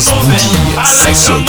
Booty session.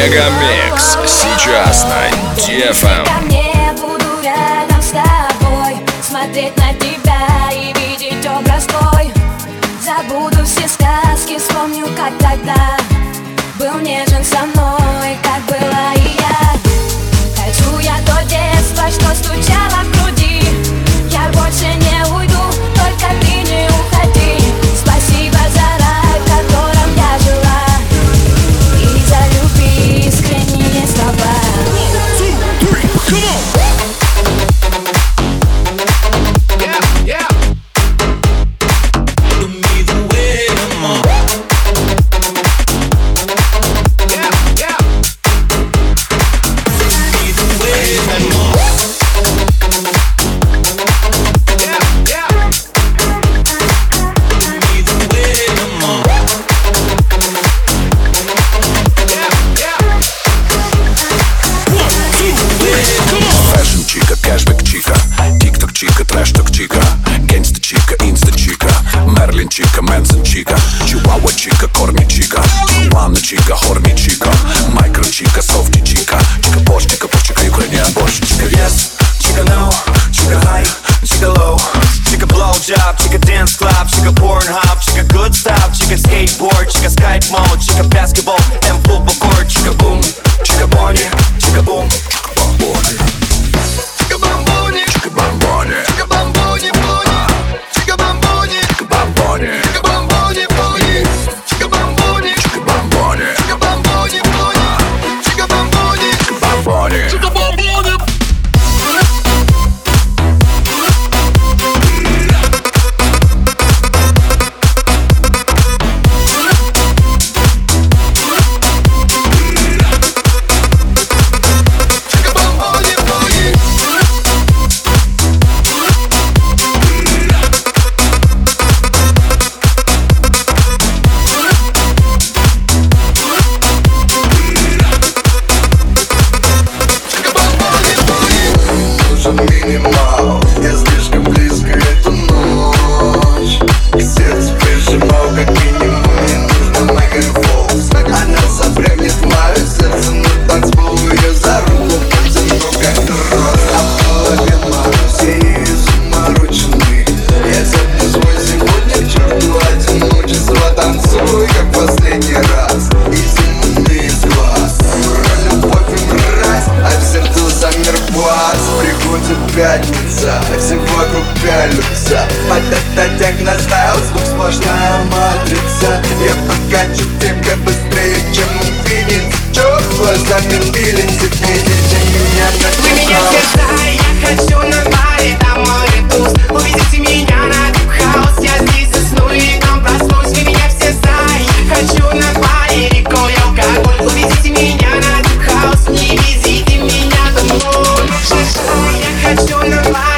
Мегамикс сейчас на Дефэм. Я буду рядом с тобой, смотреть на тебя и видеть образ твой. Забуду все сказки, вспомню, как тогда был нежен со мной, как была и я. Хочу я то детство, что стучало в груди. Я больше не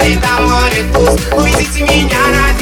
Planeta Moretus, não existe minha nave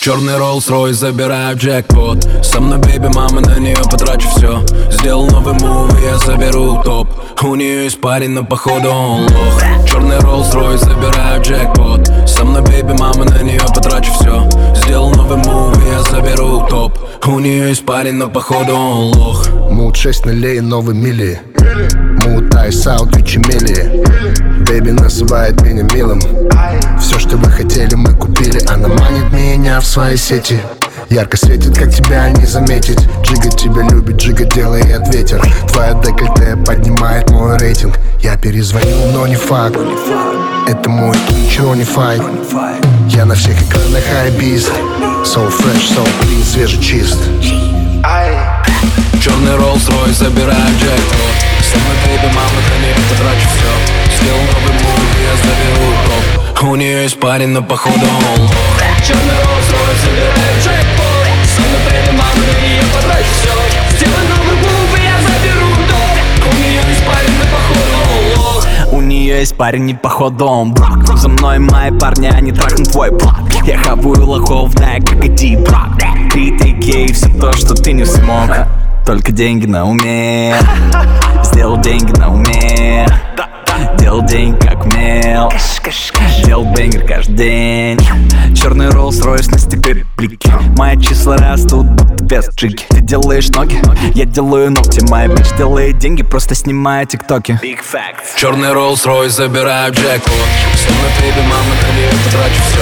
Черный Rolls-Royce, забираю джекпот. Со мной baby, мама, на нее потрачу все Сделал новый move, я заберу топ. У нее есть парень, но походу он лох. Черный Rolls-Royce, забираю джекпот. Со мной baby, мама, на нее потрачу все Сделал новый move, я заберу топ. У нее есть парень, но походу он лох. Мут 6 нулей, новый мили. Мут iced out, Мили. Baby называет меня милым меня в свои сети. Ярко светит, как тебя не заметить. Джига тебя любит, Джига делает ветер. Твоя декольте поднимает мой рейтинг. Я перезвоню, но не факт. Это мой ничего не файт. Я на всех экранах хайбиз So fresh, so clean, свежий чист. Черный Rolls-Royce, забираю джекпот Со мной бейби, мама, нее потрачу все Сделал новый мув, я заберу топ У нее есть парень, но походу он Черный Rolls-Royce, забираю джекпот Со мной бейби, мама, на нее потрачу все Сделай новый мув, и я заберу топ У нее есть парень, но походу лох У нее есть парень, не походу он брак За мной мои парни, они трахнут твой блок Я хаваю лохов, да, как и Ди-Брак Ты ей все то, что ты не смог. Только деньги на уме. Сделал деньги на уме. Делал день как умел Делал бенгер каждый день. Черный Rolls-Royce на стекле реплики Мои числа растут, без джиги. Ты делаешь ноги, я делаю ногти. Моя бич делает деньги, просто снимая тиктоки. Big facts. Черный Rolls-Royce, забираю джекпот Со мной бейби, мама, на нее потрачу все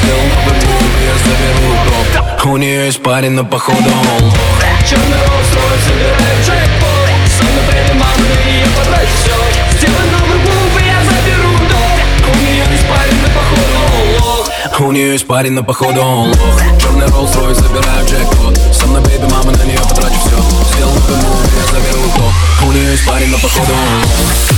Сделал новый мув, я заберу топ У нее есть парень, но походу. Он Черный Rolls-Royce, парень, но походу он лох. Черный Rolls-Royce, забираю джекпот. Со мной бейби, мама, на нее потрачу все Сделал новый мув, я заберу топ У нее есть парень, но походу он лох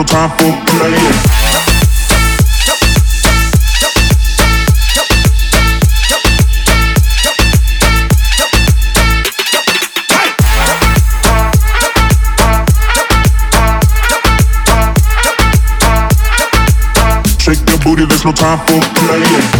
no time for playing. Booty, there's no time for playing.